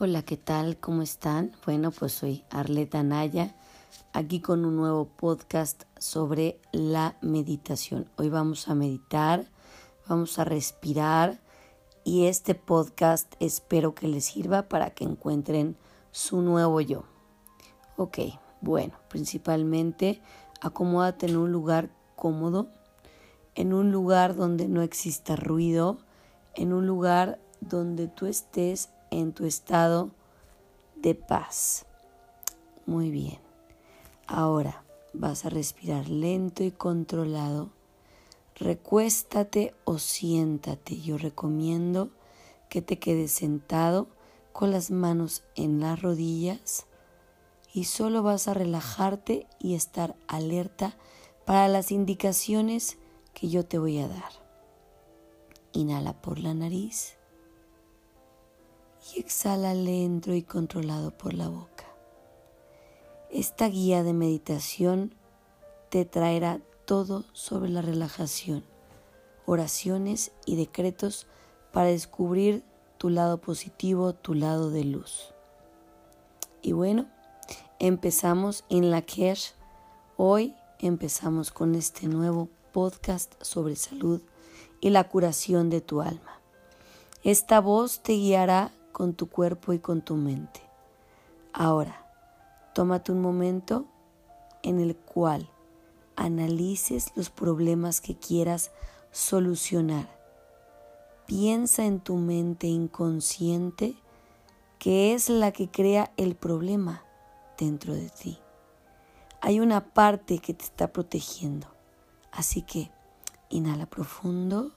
Hola, ¿qué tal? ¿Cómo están? Bueno, pues soy Arleta Naya, aquí con un nuevo podcast sobre la meditación. Hoy vamos a meditar, vamos a respirar y este podcast espero que les sirva para que encuentren su nuevo yo. Ok, bueno, principalmente acomódate en un lugar cómodo, en un lugar donde no exista ruido, en un lugar donde tú estés en tu estado de paz. Muy bien. Ahora vas a respirar lento y controlado. Recuéstate o siéntate. Yo recomiendo que te quedes sentado con las manos en las rodillas y solo vas a relajarte y estar alerta para las indicaciones que yo te voy a dar. Inhala por la nariz y exhala lento y controlado por la boca. Esta guía de meditación te traerá todo sobre la relajación, oraciones y decretos para descubrir tu lado positivo, tu lado de luz. Y bueno, empezamos en la Kesh. Hoy empezamos con este nuevo podcast sobre salud y la curación de tu alma. Esta voz te guiará con tu cuerpo y con tu mente. Ahora, tómate un momento en el cual analices los problemas que quieras solucionar. Piensa en tu mente inconsciente que es la que crea el problema dentro de ti. Hay una parte que te está protegiendo. Así que inhala profundo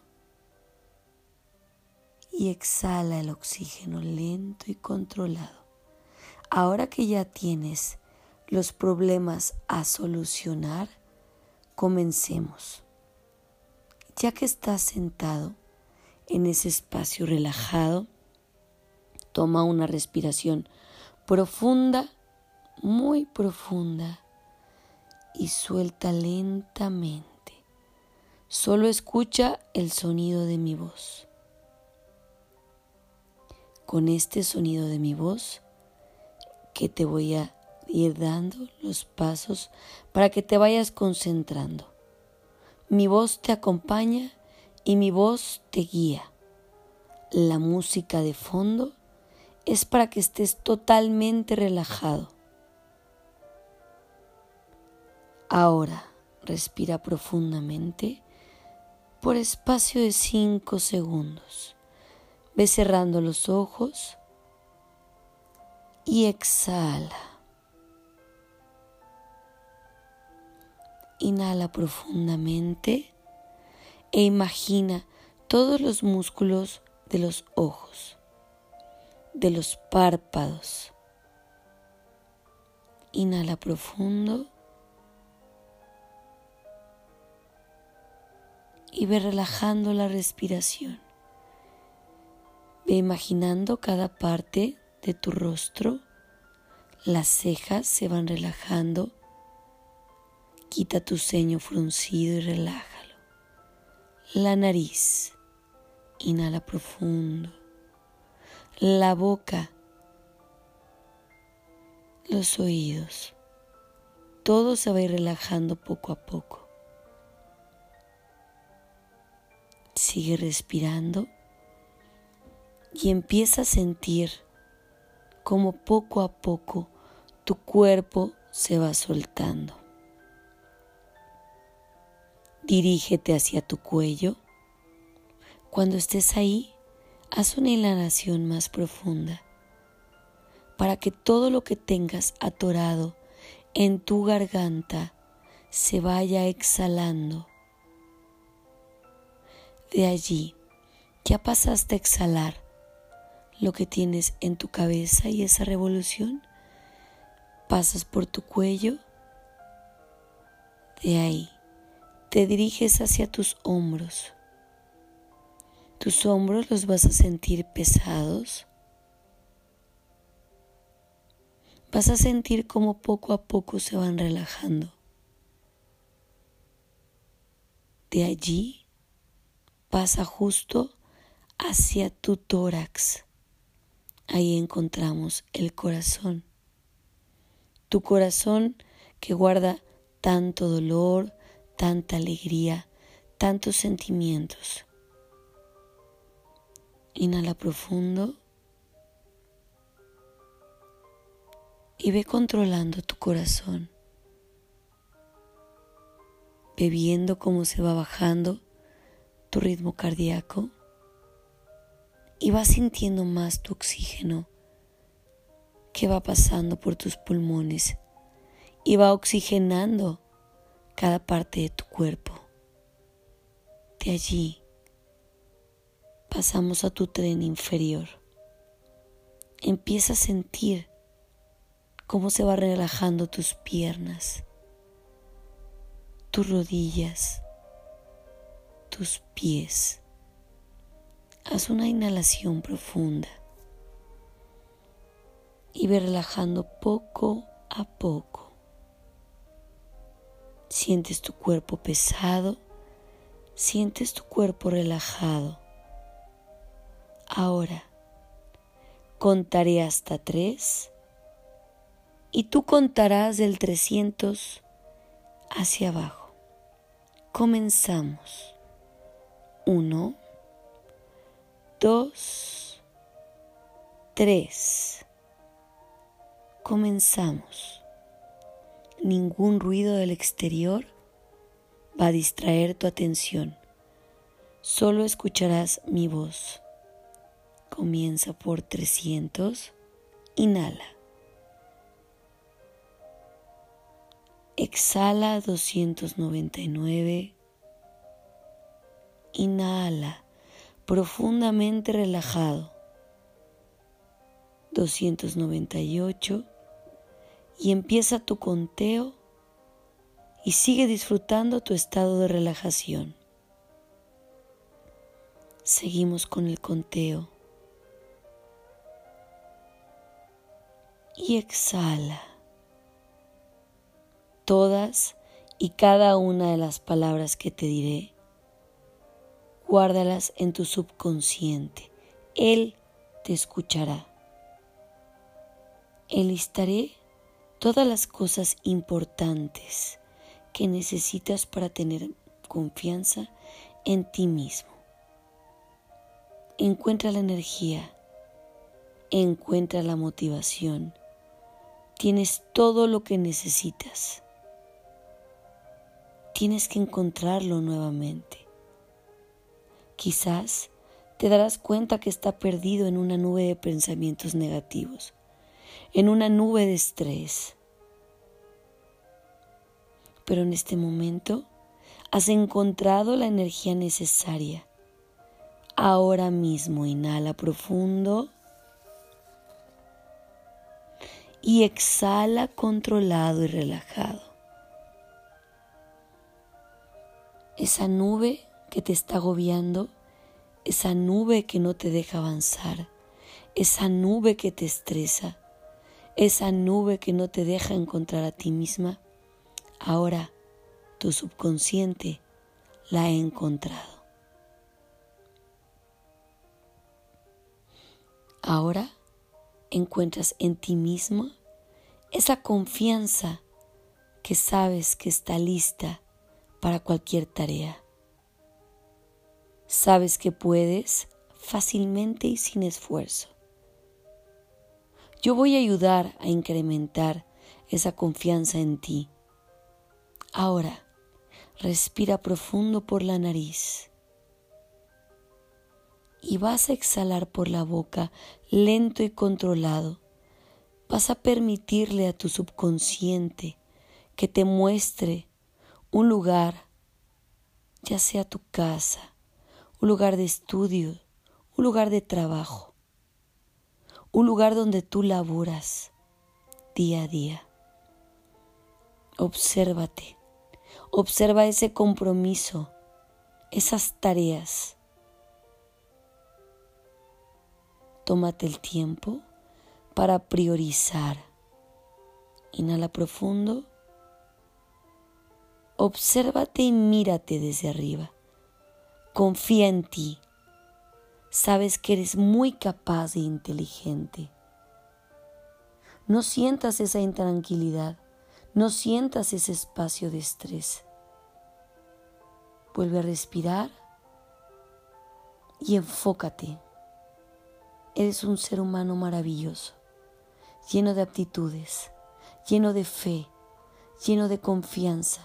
y exhala el oxígeno lento y controlado. Ahora que ya tienes los problemas a solucionar, comencemos. Ya que estás sentado en ese espacio relajado, toma una respiración profunda, muy profunda, y suelta lentamente. Solo escucha el sonido de mi voz con este sonido de mi voz que te voy a ir dando los pasos para que te vayas concentrando. Mi voz te acompaña y mi voz te guía. La música de fondo es para que estés totalmente relajado. Ahora respira profundamente por espacio de cinco segundos. Ve cerrando los ojos y exhala. Inhala profundamente e imagina todos los músculos de los ojos, de los párpados. Inhala profundo y ve relajando la respiración. Ve imaginando cada parte de tu rostro. Las cejas se van relajando. Quita tu ceño fruncido y relájalo. La nariz. Inhala profundo. La boca. Los oídos. Todo se va a ir relajando poco a poco. Sigue respirando y empieza a sentir como poco a poco tu cuerpo se va soltando. Dirígete hacia tu cuello. Cuando estés ahí, haz una inhalación más profunda para que todo lo que tengas atorado en tu garganta se vaya exhalando. De allí, ya pasaste a exhalar lo que tienes en tu cabeza y esa revolución, pasas por tu cuello, de ahí te diriges hacia tus hombros. Tus hombros los vas a sentir pesados. Vas a sentir como poco a poco se van relajando. De allí pasa justo hacia tu tórax ahí encontramos el corazón. Tu corazón que guarda tanto dolor, tanta alegría, tantos sentimientos. Inhala profundo y ve controlando tu corazón, bebiendo cómo se va bajando tu ritmo cardíaco y vas sintiendo más tu oxígeno que va pasando por tus pulmones y va oxigenando cada parte de tu cuerpo. De allí pasamos a tu tren inferior. Empieza a sentir cómo se va relajando tus piernas, tus rodillas, tus pies. Haz una inhalación profunda y ve relajando poco a poco. Sientes tu cuerpo pesado, sientes tu cuerpo relajado. Ahora contaré hasta tres y tú contarás del 300 hacia abajo. Comenzamos. Uno, dos, tres. Comenzamos. Ningún ruido del exterior va a distraer tu atención. Solo escucharás mi voz. Comienza por 300. Inhala. Exhala 299. Inhala profundamente relajado. 298 y empieza tu conteo y sigue disfrutando tu estado de relajación. Seguimos con el conteo. y exhala. Todas y cada una de las palabras que te diré, guárdalas en tu subconsciente. Él te escuchará. Enlistaré todas las cosas importantes que necesitas para tener confianza en ti mismo. Encuentra la energía, encuentra la motivación, Tienes todo lo que necesitas. Tienes que encontrarlo nuevamente. Quizás te darás cuenta que está perdido en una nube de pensamientos negativos, en una nube de estrés. Pero en este momento has encontrado la energía necesaria. Ahora mismo inhala profundo y exhala controlado y relajado. Esa nube que te está agobiando, esa nube que no te deja avanzar, esa nube que te estresa, esa nube que no te deja encontrar a ti misma, ahora tu subconsciente la ha encontrado. Ahora encuentras en ti mismo esa confianza que sabes que está lista para cualquier tarea. Sabes que puedes fácilmente y sin esfuerzo. Yo voy a ayudar a incrementar esa confianza en ti. Ahora, respira profundo por la nariz y vas a exhalar por la boca lento y controlado. Vas a permitirle a tu subconsciente que te muestre un lugar, ya sea tu casa, un lugar de estudio, un lugar de trabajo, un lugar donde tú laboras día a día. Obsérvate, observa ese compromiso, esas tareas Tómate el tiempo para priorizar. Inhala profundo. Obsérvate y mírate desde arriba. Confía en ti. Sabes que eres muy capaz e inteligente. No sientas esa intranquilidad, no sientas ese espacio de estrés. Vuelve a respirar y enfócate. Eres un ser humano maravilloso, lleno de aptitudes, lleno de fe, lleno de confianza,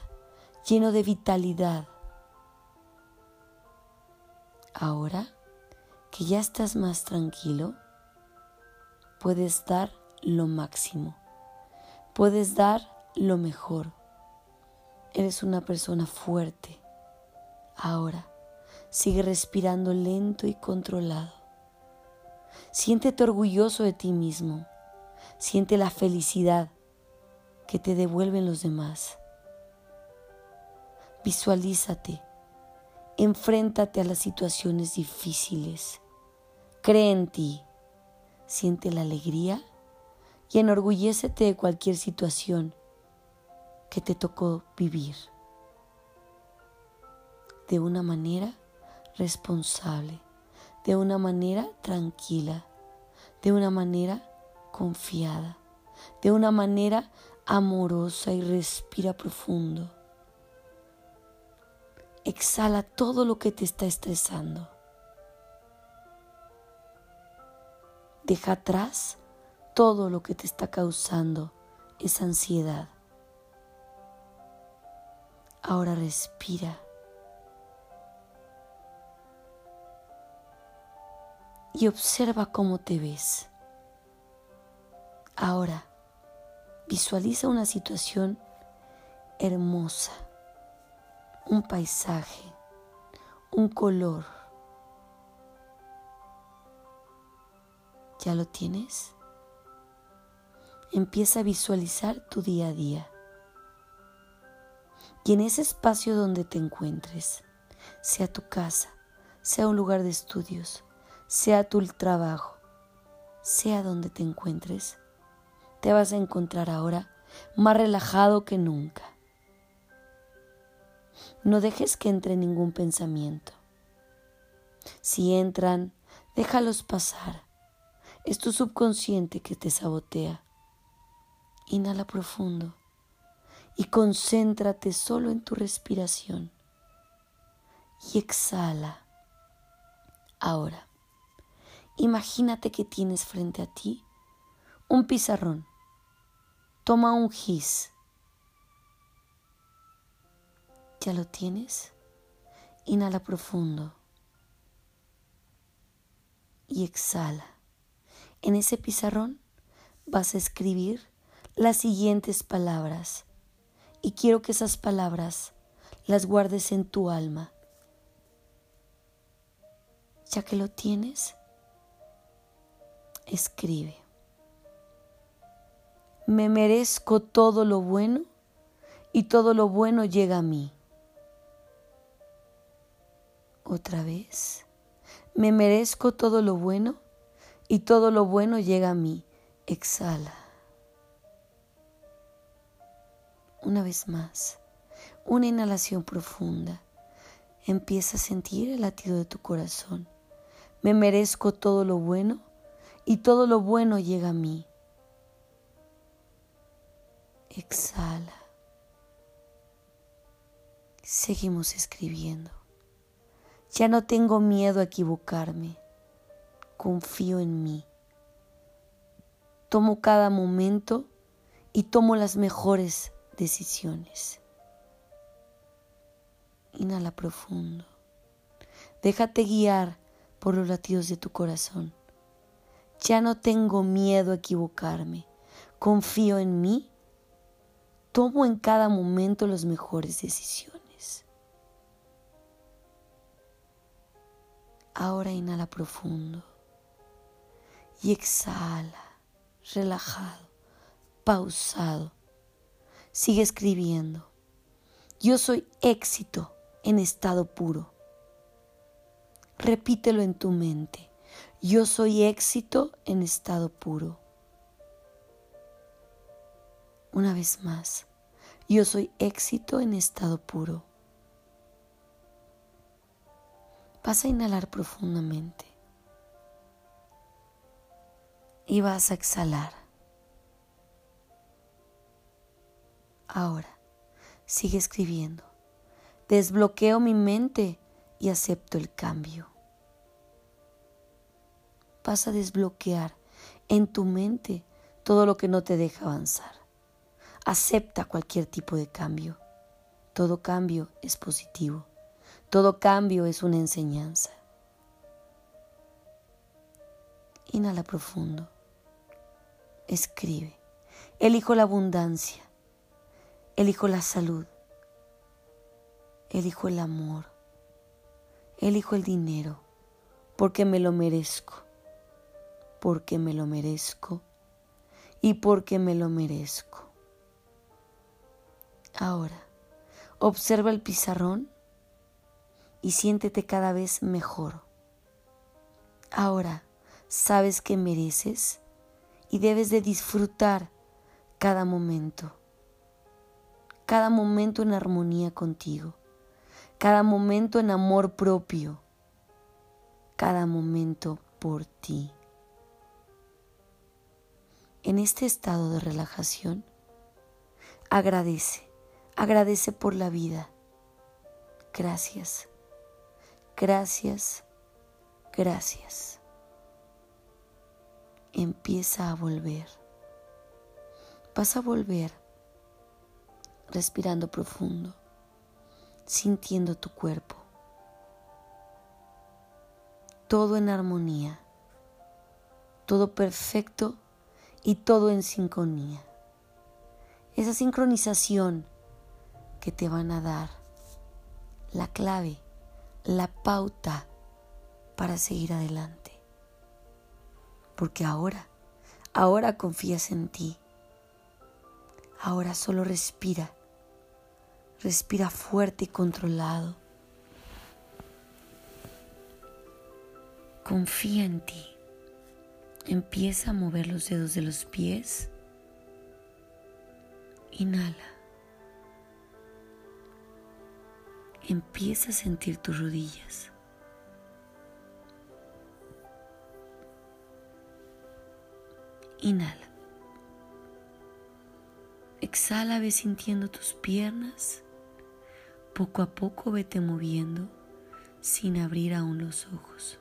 lleno de vitalidad. Ahora que ya estás más tranquilo, puedes dar lo máximo, puedes dar lo mejor. Eres una persona fuerte. Ahora, sigue respirando lento y controlado. Siéntete orgulloso de ti mismo. Siente la felicidad que te devuelven los demás. Visualízate. Enfréntate a las situaciones difíciles. Cree en ti. Siente la alegría y enorgullécete de cualquier situación que te tocó vivir de una manera responsable, de una manera tranquila, de una manera confiada, de una manera amorosa y respira profundo. Exhala todo lo que te está estresando. Deja atrás todo lo que te está causando esa ansiedad. Ahora respira. Y observa cómo te ves. Ahora, visualiza una situación hermosa, un paisaje, un color. ¿Ya lo tienes? empieza a visualizar tu día a día. Y en ese espacio donde te encuentres, sea tu casa, sea un lugar de estudios, sea tu trabajo, sea donde te encuentres, te vas a encontrar ahora más relajado que nunca. No dejes que entre ningún pensamiento. Si entran, déjalos pasar. Es tu subconsciente que te sabotea Inhala profundo y concéntrate solo en tu respiración. Y exhala. Ahora, imagínate que tienes frente a ti un pizarrón. Toma un gis. ¿Ya lo tienes? Inhala profundo y exhala. En ese pizarrón vas a escribir las siguientes palabras y quiero que esas palabras las guardes en tu alma. Ya que lo tienes, escribe. Me merezco todo lo bueno y todo lo bueno llega a mí. Otra vez. Me merezco todo lo bueno y todo lo bueno llega a mí. Exhala. una vez más. Una inhalación profunda. Empieza a sentir el latido de tu corazón. Me merezco todo lo bueno y todo lo bueno llega a mí. Exhala. Seguimos escribiendo. Ya no tengo miedo a equivocarme. Confío en mí. Tomo cada momento y tomo las mejores decisiones. Inhala profundo. Déjate guiar por los latidos de tu corazón. Ya no tengo miedo a equivocarme. Confío en mí. Tomo en cada momento las mejores decisiones. Ahora inhala profundo y exhala, relajado, pausado Sigue escribiendo. Yo soy éxito en estado puro. Repítelo en tu mente. Yo soy éxito en estado puro. Una vez más. Yo soy éxito en estado puro. Vas a inhalar profundamente y vas a exhalar. Ahora, sigue escribiendo. Desbloqueo mi mente y acepto el cambio. Vas a desbloquear en tu mente todo lo que no te deja avanzar. Acepta cualquier tipo de cambio. Todo cambio es positivo. Todo cambio es una enseñanza. Inhala profundo. Escribe. Elijo la abundancia. Elijo la salud. Elijo el amor. Elijo el dinero. Porque me lo merezco. Porque me lo merezco. Y porque me lo merezco. Ahora, observa el pizarrón y siéntete cada vez mejor. Ahora sabes que mereces y debes de disfrutar cada momento, cada momento en armonía contigo, cada momento en amor propio, cada momento por ti. En este estado de relajación, agradece, agradece por la vida. Gracias Gracias, gracias. Empieza a volver. Vas a volver respirando profundo, sintiendo tu cuerpo. Todo en armonía, todo perfecto y todo en sincronía. Esa sincronización que te van a dar la clave la pauta para seguir adelante. Porque ahora, ahora confías en ti. Ahora solo respira. Respira fuerte y controlado. Confía en ti. Empieza a mover los dedos de los pies. Inhala. Empieza a sentir tus rodillas. Inhala. Exhala, ve sintiendo tus piernas. Poco a poco vete moviendo sin abrir aún los ojos.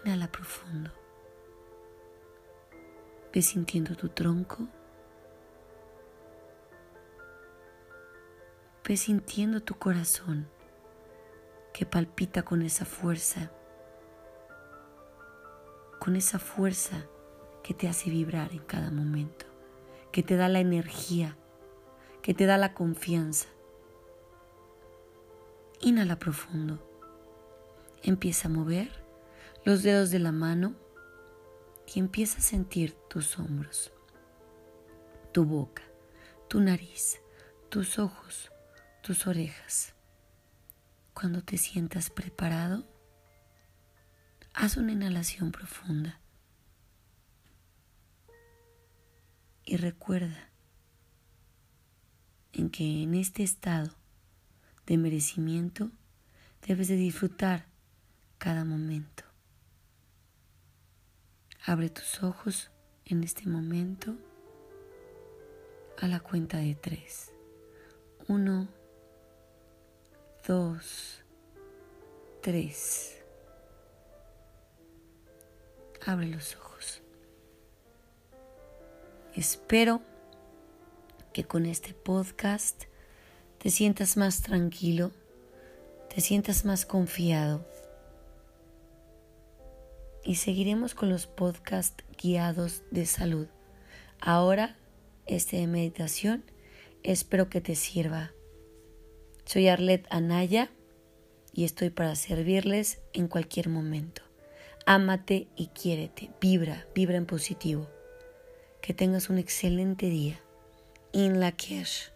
Inhala profundo. Ve sintiendo tu tronco. Ve sintiendo tu corazón que palpita con esa fuerza, con esa fuerza que te hace vibrar en cada momento, que te da la energía, que te da la confianza. Inhala profundo. Empieza a mover los dedos de la mano y empieza a sentir tus hombros, tu boca, tu nariz, tus ojos, tus orejas. Cuando te sientas preparado, haz una inhalación profunda y recuerda en que en este estado de merecimiento debes de disfrutar cada momento. Abre tus ojos en este momento a la cuenta de tres. Uno, dos, tres. Abre los ojos. Espero que con este podcast te sientas más tranquilo, te sientas más confiado. Y seguiremos con los podcasts guiados de salud. Ahora, este de meditación, espero que te sirva soy Arlet Anaya y estoy para servirles en cualquier momento. Ámate y quiérete, vibra, vibra en positivo. Que tengas un excelente día. In la cash.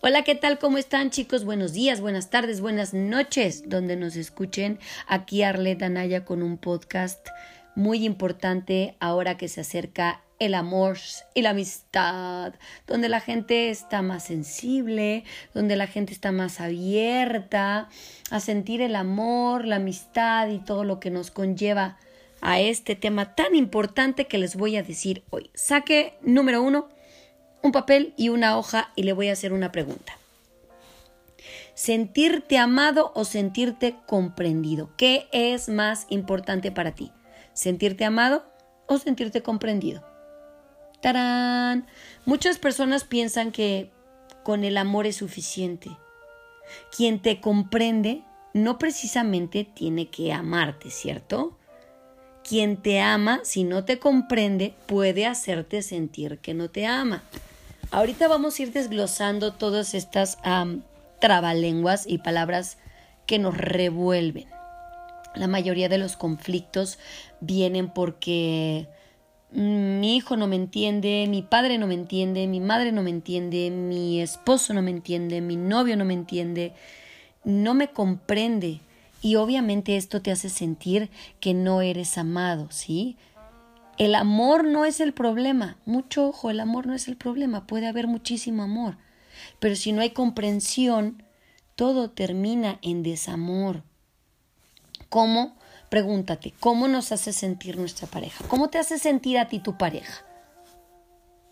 Hola, ¿qué tal? ¿Cómo están chicos? Buenos días, buenas tardes, buenas noches, donde nos escuchen. Aquí Arlet Anaya con un podcast muy importante ahora que se acerca el amor y la amistad, donde la gente está más sensible, donde la gente está más abierta a sentir el amor, la amistad y todo lo que nos conlleva a este tema tan importante que les voy a decir hoy. Saque número uno, un papel y una hoja y le voy a hacer una pregunta. Sentirte amado o sentirte comprendido. ¿Qué es más importante para ti? ¿Sentirte amado o sentirte comprendido? Muchas personas piensan que con el amor es suficiente. Quien te comprende no precisamente tiene que amarte, ¿cierto? Quien te ama, si no te comprende, puede hacerte sentir que no te ama. Ahorita vamos a ir desglosando todas estas trabalenguas y palabras que nos revuelven. La mayoría de los conflictos vienen porque mi hijo no me entiende, mi padre no me entiende, mi madre no me entiende, mi esposo no me entiende, mi novio no me entiende, no me comprende. Y obviamente esto te hace sentir que no eres amado, ¿sí? El amor no es el problema. Mucho ojo, el amor no es el problema. Puede haber muchísimo amor. Pero si no hay comprensión, todo termina en desamor. ¿Cómo? Pregúntate, ¿cómo nos hace sentir nuestra pareja? ¿Cómo te hace sentir a ti tu pareja?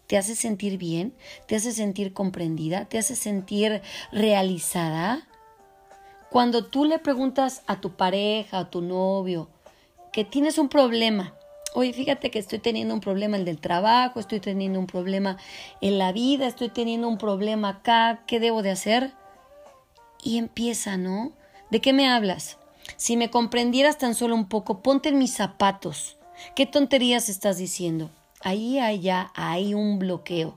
¿Te hace sentir bien? ¿Te hace sentir comprendida? ¿Te hace sentir realizada? Cuando tú le preguntas a tu pareja, a tu novio, que tienes un problema, oye, fíjate que estoy teniendo un problema el del trabajo, estoy teniendo un problema en la vida, estoy teniendo un problema acá, ¿qué debo de hacer? Y empieza, ¿no? ¿De qué me hablas? Si me comprendieras tan solo un poco, ponte en mis zapatos. ¿Qué tonterías estás diciendo? Ahí ya hay un bloqueo.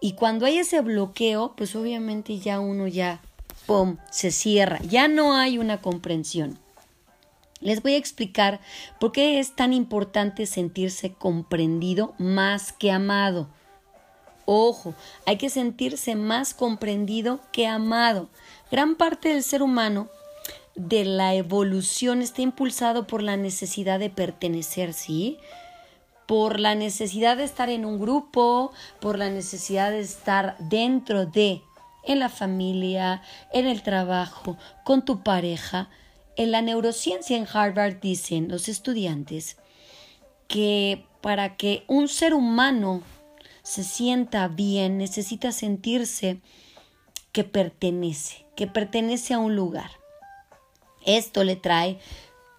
Y cuando hay ese bloqueo, pues obviamente ya uno ya, ¡pum!, se cierra. Ya no hay una comprensión. Les voy a explicar por qué es tan importante sentirse comprendido más que amado. Ojo, hay que sentirse más comprendido que amado. Gran parte del ser humano de la evolución está impulsado por la necesidad de pertenecer, ¿sí? Por la necesidad de estar en un grupo, por la necesidad de estar dentro de, en la familia, en el trabajo, con tu pareja. En la neurociencia en Harvard dicen los estudiantes que para que un ser humano se sienta bien necesita sentirse que pertenece, que pertenece a un lugar. Esto le trae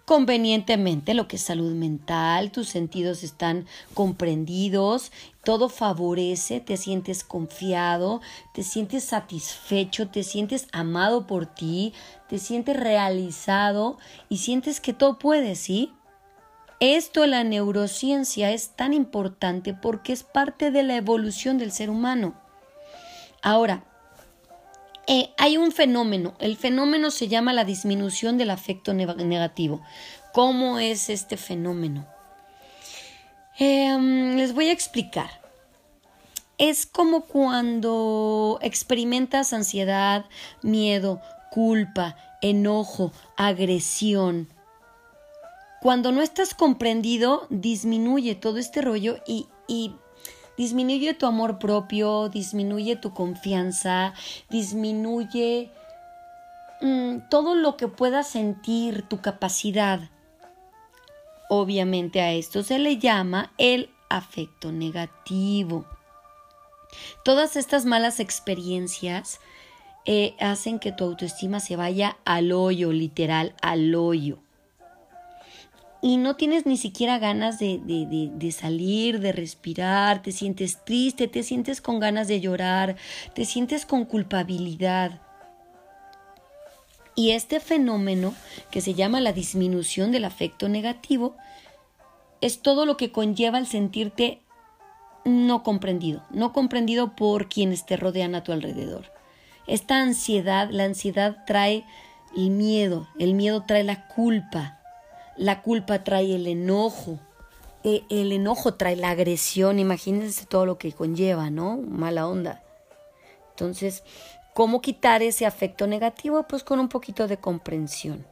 convenientemente lo que es salud mental, tus sentidos están comprendidos, todo favorece, te sientes confiado, te sientes satisfecho, te sientes amado por ti, te sientes realizado y sientes que todo puede, ¿sí? Esto la neurociencia es tan importante porque es parte de la evolución del ser humano. Ahora, eh, hay un fenómeno. El fenómeno se llama la disminución del afecto negativo. ¿Cómo es este fenómeno? Em, les voy a explicar. Es como cuando experimentas ansiedad, miedo, culpa, enojo, agresión. Cuando no estás comprendido, disminuye todo este rollo y, y disminuye tu amor propio, disminuye tu confianza, disminuye mm, todo lo que puedas sentir, tu capacidad. Obviamente a esto se le llama el afecto negativo. Todas estas malas experiencias eh, hacen que tu autoestima se vaya al hoyo, literal, al hoyo y no tienes ni siquiera ganas de, de, de, salir, de respirar, te sientes triste, te sientes con ganas de llorar, te sientes con culpabilidad. Y este fenómeno, que se llama la disminución del afecto negativo, es todo lo que conlleva el sentirte no comprendido, no comprendido por quienes te rodean a tu alrededor. Esta ansiedad, la ansiedad trae el miedo, el miedo trae la culpa, la culpa trae el enojo. E, el enojo trae la agresión. Imagínense todo lo que conlleva, ¿no? Mala onda. Entonces, ¿cómo quitar ese afecto negativo? Pues con un poquito de comprensión.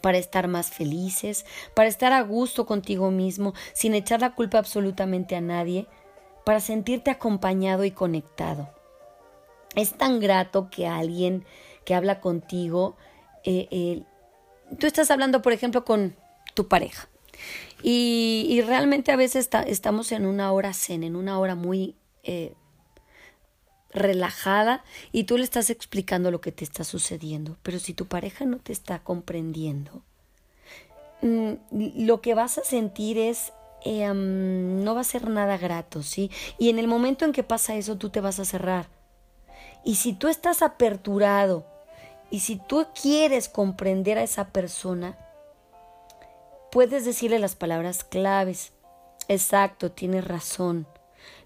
para estar más felices, para estar a gusto contigo mismo, sin echar la culpa absolutamente a nadie, para sentirte acompañado y conectado. Es tan grato que alguien que habla contigo, eh, eh, tú estás hablando, por ejemplo, con tu pareja. Y, realmente a veces estamos en una hora zen, en una hora muy eh, relajada y tú le estás explicando lo que te está sucediendo. Pero si tu pareja no te está comprendiendo, mm, lo que vas a sentir es eh, no va a ser nada grato, ¿sí? Y en el momento en que pasa eso, tú te vas a cerrar. Y si tú estás aperturado y si tú quieres comprender a esa persona, puedes decirle las palabras claves. Exacto, tienes razón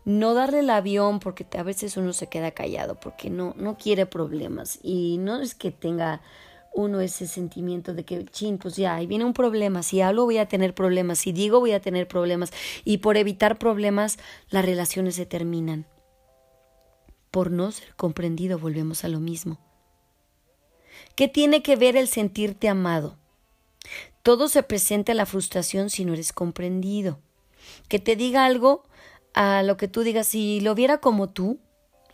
no darle el avión porque a veces uno se queda callado porque no, no quiere problemas y no es que tenga uno ese sentimiento de que, chin, pues ya, ahí viene un problema, si hablo voy a tener problemas, si digo voy a tener problemas y por evitar problemas las relaciones se terminan. Por no ser comprendido volvemos a lo mismo. ¿Qué tiene que ver el sentirte amado? Todo se presenta la frustración si no eres comprendido. Que te diga algo a lo que tú digas, si lo viera como tú,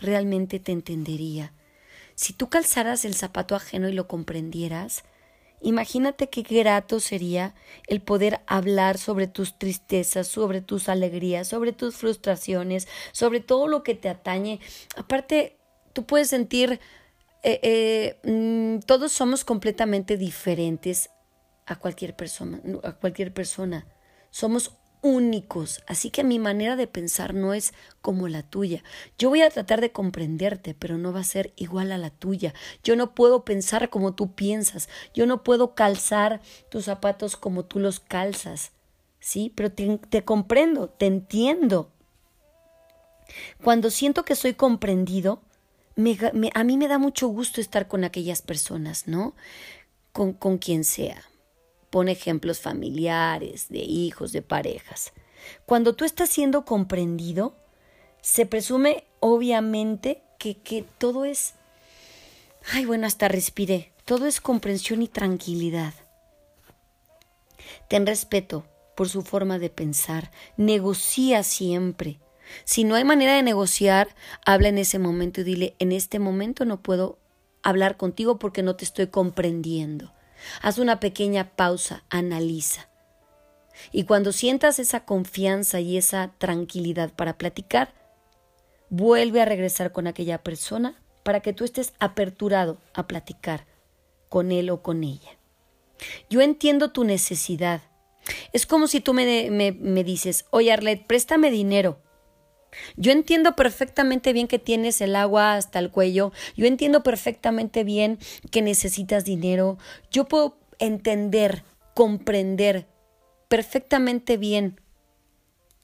realmente te entendería. Si tú calzaras el zapato ajeno y lo comprendieras, imagínate qué grato sería el poder hablar sobre tus tristezas, sobre tus alegrías, sobre tus frustraciones, sobre todo lo que te atañe. Aparte, tú puedes sentir, eh, eh, mm, todos somos completamente diferentes a cualquier persona, a cualquier persona. Somos únicos, así que mi manera de pensar no es como la tuya. Yo voy a tratar de comprenderte, pero no va a ser igual a la tuya. Yo no puedo pensar como tú piensas, yo no puedo calzar tus zapatos como tú los calzas, ¿sí? Pero te, comprendo, te entiendo. Cuando siento que soy comprendido, a mí me da mucho gusto estar con aquellas personas, ¿no? Con, con quien sea Pone ejemplos familiares, de hijos, de parejas. Cuando tú estás siendo comprendido, se presume obviamente que, que todo es... Ay, bueno, hasta respiré. Todo es comprensión y tranquilidad. Ten respeto por su forma de pensar. Negocia siempre. Si no hay manera de negociar, habla en ese momento y dile, en este momento no puedo hablar contigo porque no te estoy comprendiendo. Haz una pequeña pausa, analiza. Y cuando sientas esa confianza y esa tranquilidad para platicar, vuelve a regresar con aquella persona para que tú estés aperturado a platicar con él o con ella. Yo entiendo tu necesidad. Es como si tú me, me, me dices, oye Arlet, préstame dinero. Yo entiendo perfectamente bien que tienes el agua hasta el cuello, yo entiendo perfectamente bien que necesitas dinero, yo puedo entender, comprender perfectamente bien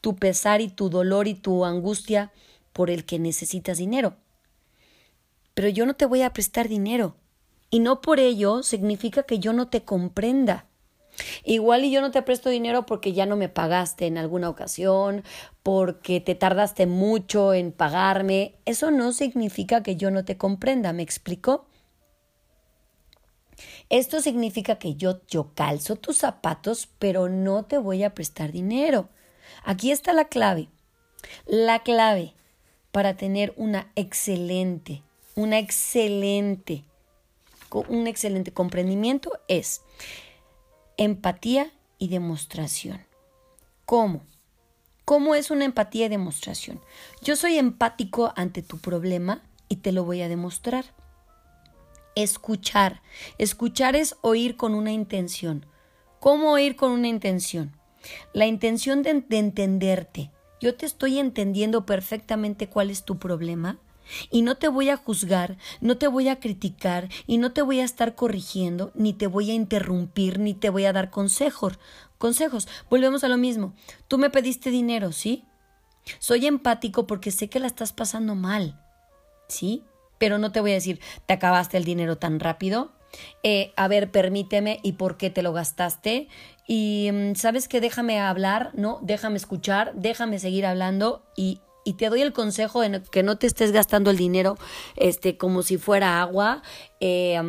tu pesar y tu dolor y tu angustia por el que necesitas dinero. Pero yo no te voy a prestar dinero. Y no por ello significa que yo no te comprenda. Igual y yo no te presto dinero porque ya no me pagaste en alguna ocasión, porque te tardaste mucho en pagarme. Eso no significa que yo no te comprenda, ¿me explico? Esto significa que yo, yo calzo tus zapatos, pero no te voy a prestar dinero. Aquí está la clave. La clave para tener una excelente, una excelente, un excelente comprendimiento es empatía y demostración. ¿Cómo? ¿Cómo es una empatía y demostración? Yo soy empático ante tu problema y te lo voy a demostrar. Escuchar. Escuchar es oír con una intención. ¿Cómo oír con una intención? La intención de, de entenderte. Yo te estoy entendiendo perfectamente cuál es tu problema y no te voy a juzgar, no te voy a criticar y no te voy a estar corrigiendo, ni te voy a interrumpir, ni te voy a dar consejos. Consejos. Volvemos a lo mismo. Tú me pediste dinero, ¿sí? Soy empático porque sé que la estás pasando mal, ¿sí? Pero no te voy a decir, te acabaste el dinero tan rápido. Eh, a ver, permíteme y por qué te lo gastaste. Y mm, sabes que déjame hablar, ¿no? Déjame escuchar, déjame seguir hablando y y te doy el consejo de que no te estés gastando el dinero este, como si fuera agua, eh,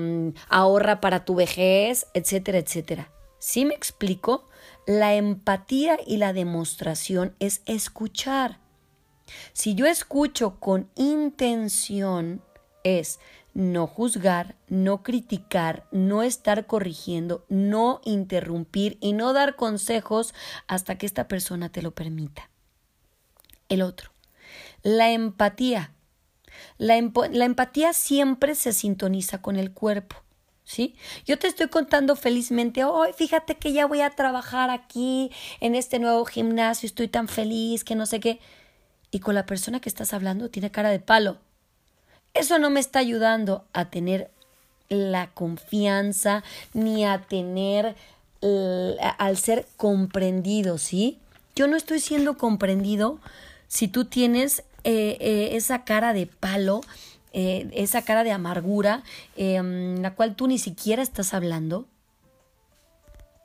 ahorra para tu vejez, etcétera, etcétera. ¿Sí me explico? La empatía y la demostración es escuchar. Si yo escucho con intención, es no juzgar, no criticar, no estar corrigiendo, no interrumpir y no dar consejos hasta que esta persona te lo permita. El otro, la empatía. La, empatía siempre se sintoniza con el cuerpo. ¿Sí? Yo te estoy contando felizmente, hoy fíjate que ya voy a trabajar aquí en este nuevo gimnasio, estoy tan feliz que no sé qué. Y con la persona que estás hablando tiene cara de palo. Eso no me está ayudando a tener la confianza ni a tener al ser comprendido, ¿sí? Yo no estoy siendo comprendido si tú tienes eh, eh, esa cara de palo, eh, esa cara de amargura, em, la cual tú ni siquiera estás hablando.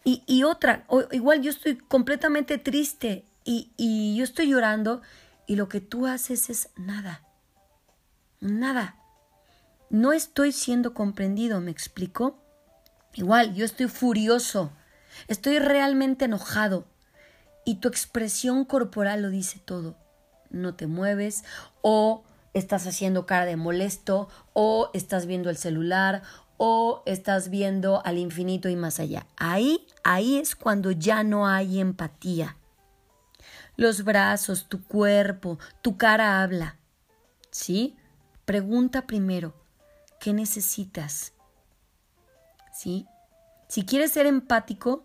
Y, otra, igual yo estoy completamente triste y, y yo estoy llorando y lo que tú haces es nada. Nada. No estoy siendo comprendido, ¿me explico? Igual, yo estoy furioso, estoy realmente enojado y tu expresión corporal lo dice todo no te mueves o estás haciendo cara de molesto o estás viendo el celular o estás viendo al infinito y más allá. Ahí, ahí es cuando ya no hay empatía. Los brazos, tu cuerpo, tu cara habla. ¿Sí? Pregunta primero, ¿qué necesitas? ¿Sí? Si quieres ser empático,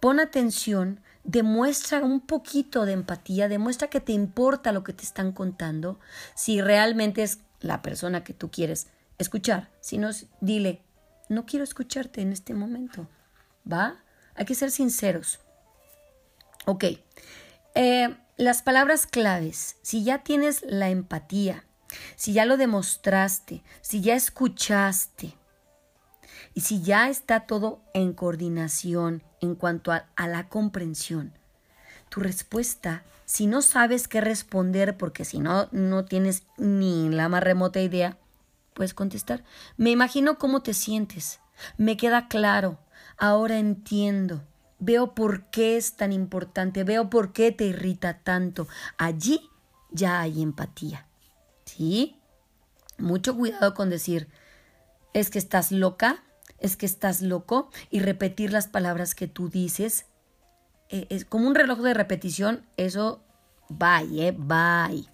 pon atención demuestra un poquito de empatía, demuestra que te importa lo que te están contando, si realmente es la persona que tú quieres escuchar, si no, dile, no quiero escucharte en este momento, ¿va? Hay que ser sinceros. Ok, eh, las palabras claves, si ya tienes la empatía, si ya lo demostraste, si ya escuchaste, y si ya está todo en coordinación en cuanto a, la comprensión, tu respuesta, si no sabes qué responder, porque si no, no tienes ni la más remota idea, puedes contestar. Me imagino cómo te sientes. Me queda claro. Ahora entiendo. Veo por qué es tan importante. Veo por qué te irrita tanto. Allí ya hay empatía. ¿Sí? Mucho cuidado con decir, es que estás loca, es que estás loco y repetir las palabras que tú dices. Eh, es como un reloj de repetición, eso bye, eh, bye.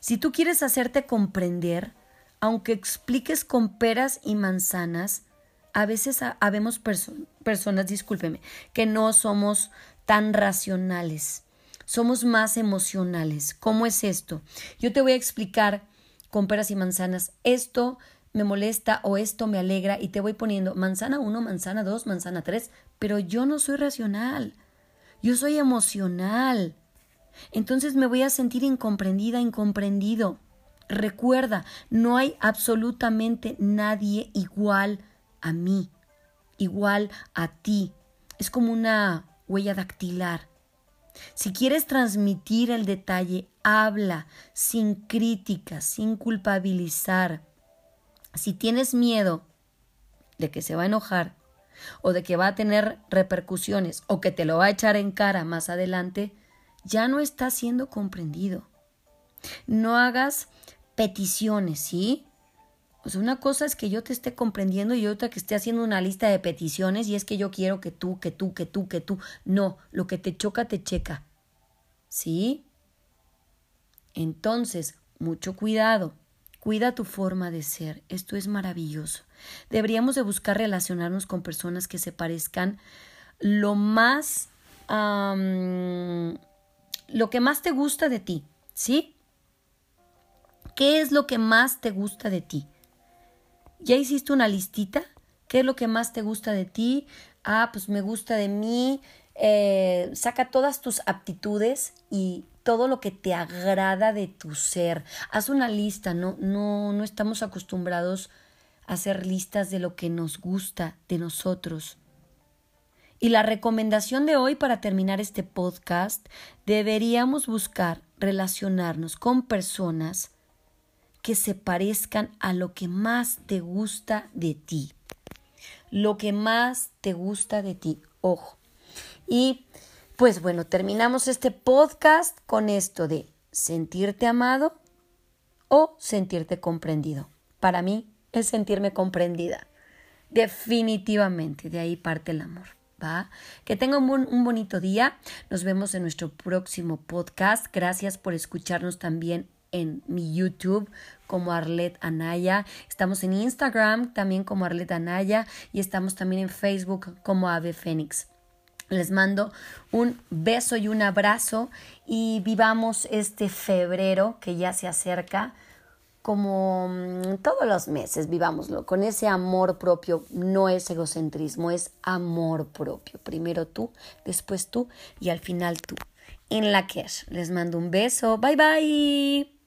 Si tú quieres hacerte comprender, aunque expliques con peras y manzanas, a veces habemos personas, discúlpeme, que no somos tan racionales, somos más emocionales. ¿Cómo es esto? Yo te voy a explicar con peras y manzanas. Esto me molesta o esto me alegra y te voy poniendo manzana 1, manzana 2, manzana 3, pero yo no soy racional, yo soy emocional. Entonces me voy a sentir incomprendida, incomprendido. Recuerda, no hay absolutamente nadie igual a mí, igual a ti. Es como una huella dactilar. Si quieres transmitir el detalle, habla sin crítica, sin culpabilizar. Si tienes miedo de que se va a enojar o de que va a tener repercusiones o que te lo va a echar en cara más adelante, ya no está siendo comprendido. No hagas peticiones, ¿sí? O sea, una cosa es que yo te esté comprendiendo y otra que esté haciendo una lista de peticiones y es que yo quiero que tú, que tú, que tú, que tú. No, lo que te choca, te checa. ¿Sí? Entonces, mucho cuidado. Cuida tu forma de ser. Esto es maravilloso. Deberíamos de buscar relacionarnos con personas que se parezcan lo más... lo que más te gusta de ti, ¿sí? ¿Qué es lo que más te gusta de ti? ¿Ya hiciste una listita? ¿Qué es lo que más te gusta de ti? Ah, pues me gusta de mí. Eh, saca todas tus aptitudes y todo lo que te agrada de tu ser. Haz una lista, no, no, no estamos acostumbrados a hacer listas de lo que nos gusta de nosotros. Y la recomendación de hoy para terminar este podcast, deberíamos buscar relacionarnos con personas que se parezcan a lo que más te gusta de ti. Lo que más te gusta de ti. Ojo. Y pues bueno, terminamos este podcast con esto de sentirte amado o sentirte comprendido. Para mí es sentirme comprendida. Definitivamente, de ahí parte el amor. ¿Va? Que tenga un, un, bonito día. Nos vemos en nuestro próximo podcast. Gracias por escucharnos también en mi YouTube como Arlet Anaya. Estamos en Instagram también como Arlet Anaya y estamos también en Facebook como Ave Fénix. Les mando un beso y un abrazo y vivamos este febrero que ya se acerca como mm, todos los meses, vivámoslo con ese amor propio, no es egocentrismo, es amor propio. Primero tú, después tú y al final tú. En la que les mando un beso. Bye bye.